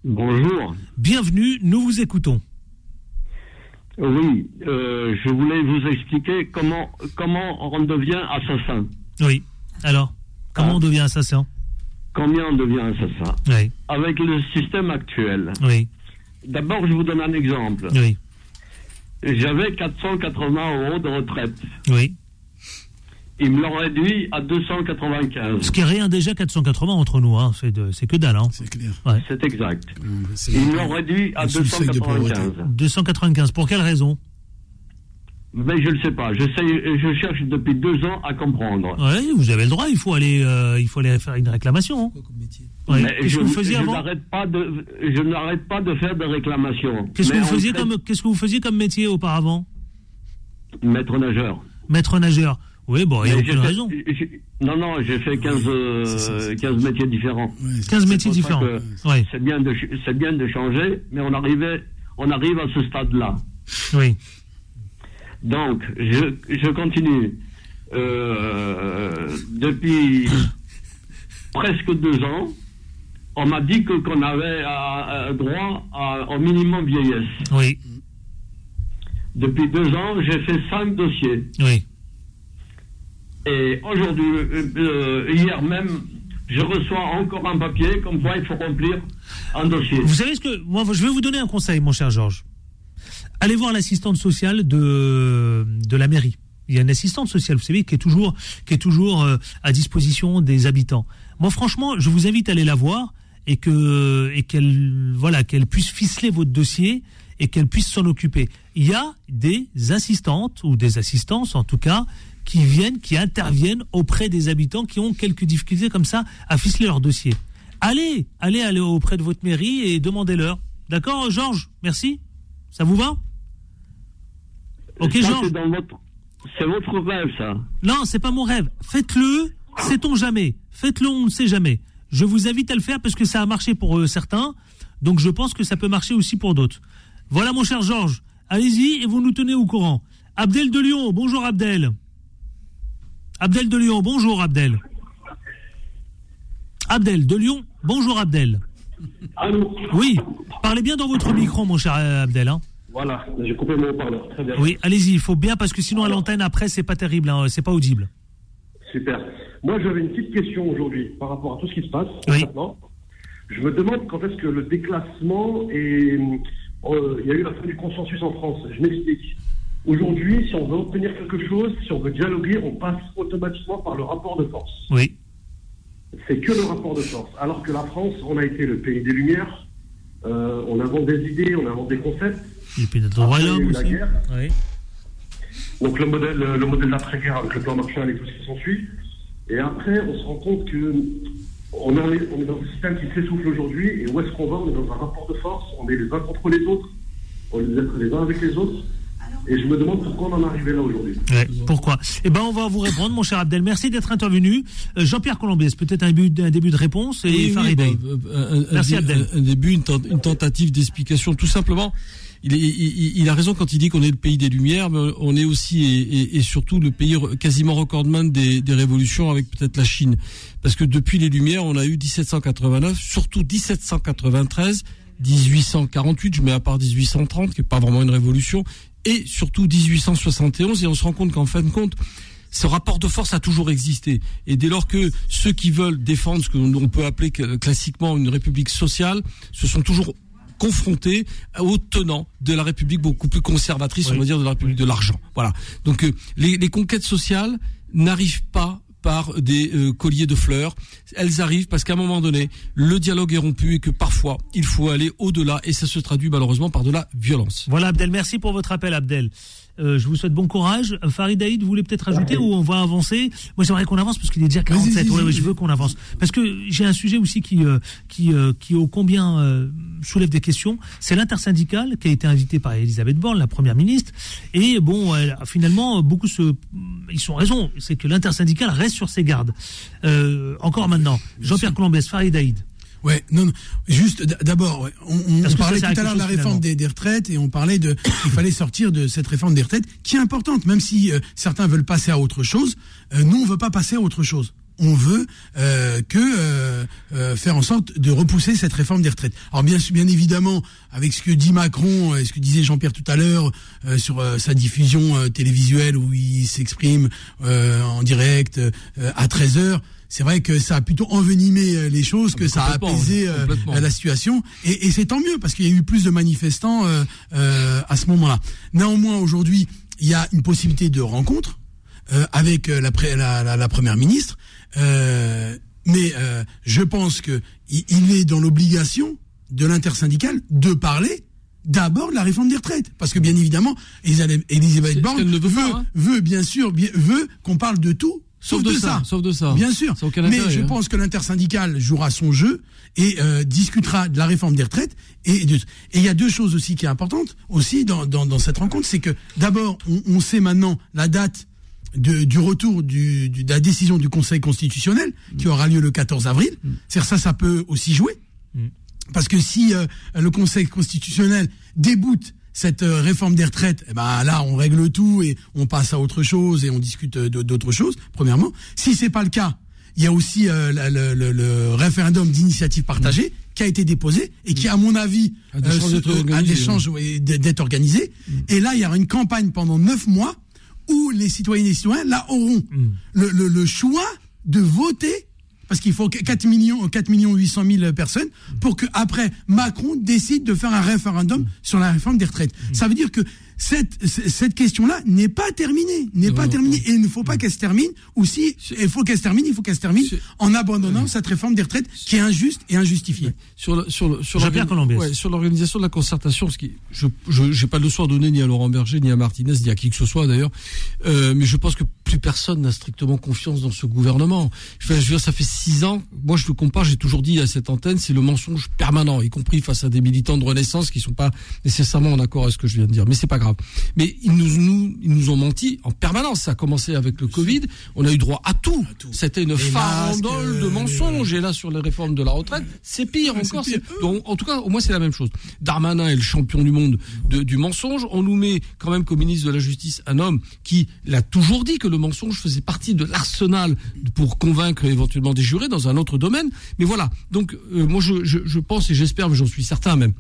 Bonjour.
Bienvenue, nous vous écoutons.
Oui, euh, je voulais vous expliquer comment comment on devient assassin.
Oui. Alors, comment
Ah.
on devient assassin?
Combien on devient assassin
Oui,
Avec le système actuel.
oui,
D'abord, je vous donne un exemple.
oui,
J'avais 480 euros de retraite.
oui.
Ils me l'ont réduit à 295.
Ce qui est rien déjà 480 entre nous, hein. c'est, de- c'est que dalle. Hein.
C'est clair.
C'est exact.
C'est-
Ils me l'ont réduit à
Sous le seuil de
295.
295, pour quelle raison?
Mais je ne sais pas. Je cherche depuis deux ans à comprendre.
Oui, vous avez le droit, il faut aller, euh, il faut aller faire une réclamation. hein. Ouais. Qu'est-ce
je,
que vous faisiez
je
avant
n'arrête pas de, je n'arrête pas de faire des réclamations.
Qu'est-ce que vous faisiez
fait,
comme, qu'est-ce que vous faisiez comme métier auparavant
maître nageur.
Maître nageur. Oui, bon, il n'y a aucune
fait-
raison.
Non, non, j'ai fait 15, euh,
C'est ça, c'est
15 métiers différents.
Ouais, c'est-
15
C'est
métiers différents. Oui,
C'est bien de, bien de changer, mais on arrivait, on arrive à ce stade-là.
oui,
Donc, je, je continue. euh, depuis presque deux ans, on m'a dit que qu'on avait euh, euh, droit à, au minimum vieillesse.
Oui,
Depuis deux ans, j'ai fait cinq dossiers.
oui.
Et aujourd'hui, euh, hier même, je reçois encore un papier comme quoi il faut remplir un dossier.
Vous savez ce que. Moi, je vais vous donner un conseil, mon cher Georges. Allez voir l'assistante sociale de, de la mairie. Il y a une assistante sociale, vous savez, qui est toujours, qui est toujours euh, à disposition des habitants. Moi, franchement, je vous invite à aller la voir et que et qu'elle voilà qu'elle puisse ficeler votre dossier et qu'elle puisse s'en occuper. Il y a des assistantes ou des assistances, en tout cas, qui viennent, qui interviennent auprès des habitants qui ont quelques difficultés comme ça à ficeler leur dossier. Allez, allez, allez auprès de votre mairie et demandez-leur. D'accord, Georges? Merci. Ça vous va? Ok,
Ça, c'est votre, rêve, ça.
Non, c'est pas mon rêve. Faites-le, sait-on jamais. Faites-le, on ne sait jamais. Je vous invite à le faire parce que ça a marché pour euh, certains. Donc je pense que ça peut marcher aussi pour d'autres. Voilà, mon cher Georges. Allez-y et vous nous tenez au courant. Abdel de Lyon, bonjour Abdel. Abdel de Lyon, bonjour Abdel. Abdel de Lyon, bonjour Abdel.
Allô
Oui, parlez bien dans votre micro, mon cher euh, Abdel. hein.
Voilà, j'ai coupé mon haut-parleur. Très bien.
Oui, allez-y, il faut bien parce que sinon à l'antenne après c'est pas terrible, hein, c'est pas audible.
Super. Moi, j'avais une petite question aujourd'hui par rapport à tout ce qui se passe
Oui.
maintenant. Je me demande quand est-ce que le déclassement et euh, il y a eu la fin du consensus en France. Je m'explique. Aujourd'hui, si on veut obtenir quelque chose, si on veut dialoguer, on passe automatiquement par le rapport de force.
Oui,
C'est que le rapport de force. Alors que la France, on a été le pays des Lumières. Euh, on invente des idées, on invente des concepts.
Et puis
a
royaume
eu la
aussi.
guerre.
Oui.
Donc le modèle, le modèle d'après-guerre avec le plan Marshall et tout ce qui s'ensuit. Et après, on se rend compte que on est, on est dans un système qui s'essouffle aujourd'hui. Et où est-ce qu'on va? On est dans un rapport de force. On est les uns contre les autres. On est être les uns avec les autres. Et je me demande pourquoi on en est arrivé là aujourd'hui.
Ouais, pourquoi? Eh ben, on va vous répondre, mon cher Abdel. Merci d'être intervenu. Euh, Jean-Pierre Colombès, peut-être un, début- un début de réponse et
Oui, bah, euh, un, un-
Merci,
un-
Abdel.
un début, une tentative d'explication. Tout simplement, il, a raison quand il dit qu'on est le pays des Lumières, mais on est aussi et, surtout le pays quasiment recordman des, révolutions avec peut-être la Chine. Parce que depuis les Lumières, on a eu 1789, surtout 1793, 1848, je mets à part 1830, qui est pas vraiment une révolution, et surtout 1871, et on se rend compte qu'en fin de compte, ce rapport de force a toujours existé. Et dès lors que ceux qui veulent défendre ce que l'on peut appeler que- classiquement une république sociale, se sont toujours confrontés aux tenants de la république beaucoup plus conservatrice,
Oui.
on va dire, de la république de l'argent. Voilà. Donc euh, les, les conquêtes sociales n'arrivent pas par des euh, colliers de fleurs. Elles arrivent parce qu'à un moment donné, le dialogue est rompu et que parfois, il faut aller au-delà et ça se traduit malheureusement par de la violence.
Voilà, Abdel. Merci pour votre appel, Abdel. Euh, je vous souhaite bon courage. Farid Aïd, vous voulez peut-être ajouter ou on va avancer Moi, j'aimerais qu'on avance parce qu'il est déjà 47.
Vas-y,
Ouais,
vas-y.
ouais, je veux qu'on avance. Parce que j'ai un sujet aussi qui, euh, qui, euh, qui ô combien euh, soulève des questions. C'est l'intersyndicale qui a été invité par Elisabeth Borne, la première ministre. Et bon, elle- finalement, beaucoup se, ils ont raison. C'est que l'intersyndicale reste sur ses gardes. Euh, encore maintenant. Jean-Pierre Colombès, Farid Aïd.
Ouais, non, non. Juste, d'abord, ouais, on, parlait tout
à
l'heure de la réforme des retraites et on parlait de qu'il fallait sortir de cette réforme des retraites qui est importante, même si euh, certains veulent passer à autre chose. Euh, nous, on veut pas passer à autre chose. On veut euh, que euh, euh, faire en sorte de repousser cette réforme des retraites. Alors bien, bien évidemment, avec ce que dit Macron et ce que disait Jean-Pierre tout à l'heure euh, sur euh, sa diffusion euh, télévisuelle où il s'exprime euh, en direct euh, à 13 heures, c'est vrai que ça a plutôt envenimé les choses, que ça a apaisé euh, la situation. Et, et c'est tant mieux parce qu'il y a eu plus de manifestants euh, euh, à ce moment-là. Néanmoins, aujourd'hui, il y a une possibilité de rencontre euh, avec la, la, la première ministre. Euh, mais euh, je pense que il, il est dans l'obligation de l'intersyndicale de parler d'abord de la réforme des retraites, parce que bien évidemment, Elisabeth Borne
veut hein.
veut bien sûr bien- veut qu'on parle de tout, sauf,
Sauf de ça, sauf de ça.
Bien sûr. Mais
intérêt,
je
hein.
pense que l'intersyndicale jouera son jeu et euh, discutera de la réforme des retraites. Et de- et il y a deux choses aussi qui est importante aussi dans, dans, dans cette rencontre, c'est que d'abord on, on sait maintenant la date de- du retour du, du- de la décision du Conseil constitutionnel qui aura lieu le 14 avril. C'est-à-dire ça, ça peut aussi jouer. Parce que si euh, le Conseil constitutionnel déboute cette euh, réforme des retraites, eh ben là, on règle tout et on passe à autre chose et on discute euh, d'autres choses. Premièrement, si c'est pas le cas, il y a aussi euh, le, le- le référendum d'initiative partagée qui a été déposé et qui, à mon avis,
A des
euh,
chances organisé,
ouais, d'être organisé. Et là, il y aura une campagne pendant neuf mois où les citoyennes et les citoyens là auront le, le- le choix de voter parce qu'il faut 4 millions, 4 millions 800 000 personnes pour que après Macron décide de faire un référendum sur la réforme des retraites. Ça veut dire que cette, cette question-là n'est pas terminée, n'est pas terminée. et il ne faut pas qu'elle se termine ou si il faut qu'elle se termine, il faut qu'elle se termine en abandonnant cette réforme des retraites qui est injuste et injustifiée.
sur le- sur le- ouais, l'organisation de la concertation parce que je je j'ai pas de leçon à donner ni à Laurent Berger ni à Martinez ni à qui que ce soit d'ailleurs. Euh, mais je pense que plus personne n'a strictement confiance dans ce gouvernement. Enfin, je veux dire ça fait six ans moi je le compare j'ai toujours dit à cette antenne c'est le mensonge permanent y compris face à des militants de Renaissance qui sont pas nécessairement en accord avec ce que je viens de dire. Mais c'est pas grave. Mais ils nous nous ils nous ont menti en permanence. Ça a commencé avec le Covid. On a eu droit à tout, c'était une
Les
farandole
masques,
de
euh,
mensonges. Et là sur les réformes de la retraite c'est pire
Ouais,
encore.
pire.
donc, en tout cas, au moins, c'est la même chose. Darmanin est le champion du monde de- du mensonge. On nous met quand même comme ministre de la Justice un homme qui l'a toujours dit que le mensonge faisait partie de l'arsenal pour convaincre éventuellement des jurés dans un autre domaine. Mais voilà. Donc, euh, moi, je, je, je pense et j'espère, mais j'en suis certain même,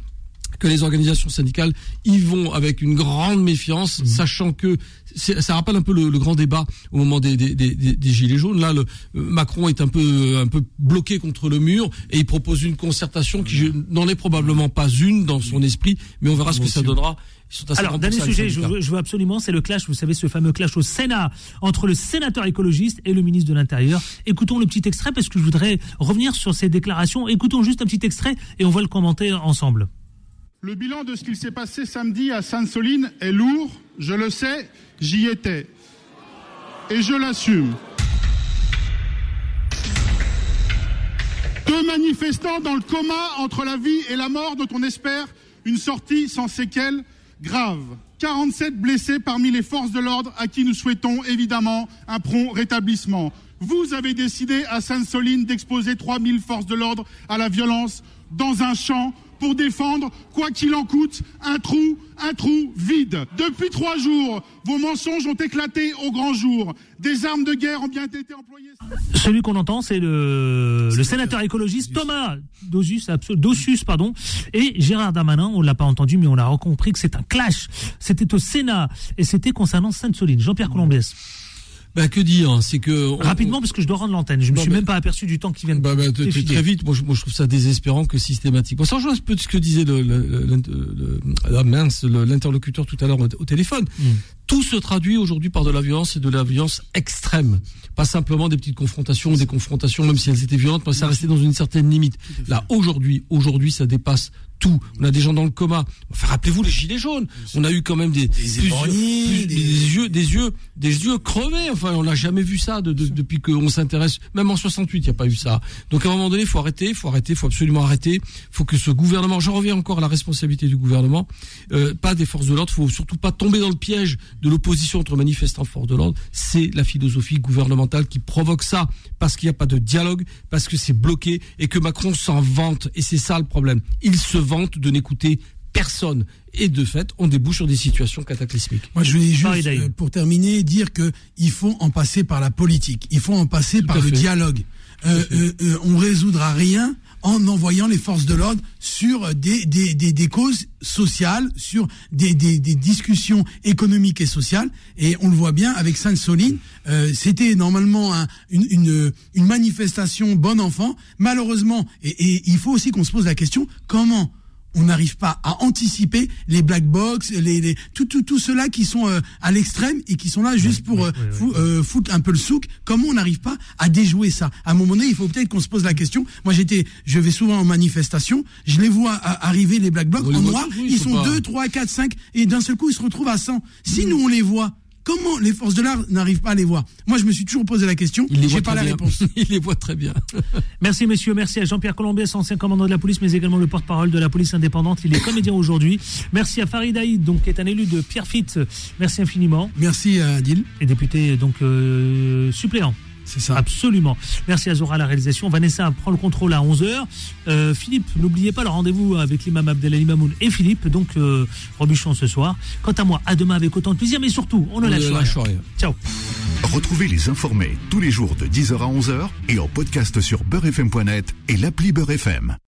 que les organisations syndicales y vont avec une grande méfiance, sachant que ça rappelle un peu le, le grand débat au moment des, des, des, des- des gilets jaunes. Là, le, euh, Macron est un peu un peu bloqué contre le mur et il propose une concertation qui n'en est probablement pas une dans son esprit, mais on verra ce que ça donnera.
Alors,
50%
dernier sujet, je
syndicats.
veux, je veux absolument, c'est le clash, vous savez, ce fameux clash au Sénat entre le sénateur écologiste et le ministre de l'Intérieur. Écoutons le petit extrait parce que je voudrais revenir sur ces déclarations. Écoutons juste un petit extrait et on va le commenter ensemble.
Le bilan de ce qu'il s'est passé samedi à Sainte-Soline est lourd, je le sais, j'y étais. Et je l'assume. Deux manifestants dans le coma entre la vie et la mort dont on espère une sortie sans séquelles graves. 47 blessés parmi les forces de l'ordre à qui nous souhaitons évidemment un prompt rétablissement. Vous avez décidé à Sainte-Soline d'exposer 3000 forces de l'ordre à la violence dans un champ pour défendre, quoi qu'il en coûte, un trou, un trou vide. Depuis trois jours, vos mensonges ont éclaté au grand jour. Des armes de guerre ont bien été employées.
Celui qu'on entend, c'est le, le sénateur écologiste Thomas Dosius, pardon, et Gérard Darmanin. On l'a pas entendu, mais on a compris que c'est un clash. C'était au Sénat et c'était concernant Sainte-Soline. Jean-Pierre Colombès.
Bah, que dire C'est que on-
Rapidement, parce que je dois rendre l'antenne. Je me
Non,
suis
mais-
même pas aperçu du temps qui vient de
Bah, bah, très vite, moi je, moi je trouve ça désespérant que systématique. Bon, ça rejoint un peu ce que disait le, le- le- le- mince, l'interlocuteur tout à l'heure au, au téléphone.
Mm.
Tout se traduit aujourd'hui par de la violence et de la violence extrême. Pas simplement des petites confrontations, des confrontations, même si elles étaient violentes, mais ça restait dans une certaine limite. Là, aujourd'hui, aujourd'hui, ça dépasse tout. On a des gens dans le coma. Enfin, rappelez-vous les gilets jaunes. On a eu quand même des, plusieurs-
éborgnés,
plus-
des-
des yeux, des yeux, des yeux crevés. Enfin, on n'a jamais vu ça de- de- depuis qu'on s'intéresse. Même en 68, il n'y a pas eu ça. Donc, à un moment donné, il faut arrêter, il faut arrêter, il faut absolument arrêter. Il faut que ce gouvernement, j'en reviens encore à la responsabilité du gouvernement, euh, pas des forces de l'ordre. Il faut surtout pas tomber dans le piège de l'opposition entre manifestants et forces de l'ordre. C'est la philosophie gouvernementale qui provoque ça parce qu'il n'y a pas de dialogue, parce que c'est bloqué et que Macron s'en vante. Et c'est ça le problème. Il se vante de n'écouter personne. Et de fait, on débouche sur des situations cataclysmiques.
Moi, je voulais juste, euh, pour terminer, dire que il faut en passer par la politique. Il faut en passer
Tout
par le
fait.
dialogue. Euh, euh, euh, on résoudra rien en envoyant les forces de l'ordre sur des, des, des, des causes sociales, sur des, des, discussions économiques et sociales. Et on le voit bien avec Sainte-Soline. Euh, C'était normalement un- une, une, une manifestation bon enfant. Malheureusement, et, et il faut aussi qu'on se pose la question, comment on n'arrive pas à anticiper les black box, les, les tout, tout, tout ceux-là qui sont euh, à l'extrême et qui sont là juste pour euh, fou- euh, foutre un peu le souk. Comment on n'arrive pas à déjouer ça? À un moment donné, il faut peut-être qu'on se pose la question. Moi, j'étais, je vais souvent en manifestation, je les vois arriver les black
les
en noir, ils sont
pas-
2, 3, 4, 5 et d'un seul coup, ils se retrouvent à 100. Si nous on les voit, comment les forces de l'art n'arrivent pas à les voir Moi, je me suis toujours posé la question.
Il les voit
J'ai pas la
bien.
réponse.
Il les voit très bien.
Merci messieurs, merci à Jean-Pierre Colombès, ancien commandant de la police, mais également le porte-parole de la police indépendante. Il est comédien aujourd'hui. Merci à Farid Haïd, donc qui est un élu de Pierrefitte. Merci infiniment.
Merci, euh, Adil.
Et député donc euh, suppléant.
C'est ça.
Absolument. Merci Azora à la réalisation. Vanessa prend le contrôle à 11h. Euh, Philippe, n'oubliez pas le rendez-vous avec l'imam Abdelali Mamoun et Philippe, donc euh, Robuchon ce soir. Quant à moi, à demain avec autant de plaisir, mais surtout, on ne
On
lâche rien.
rien.
Ciao.
Retrouvez les informés tous les jours de 10h à 11h et en podcast sur beurrefm.net et l'appli Beurre FM.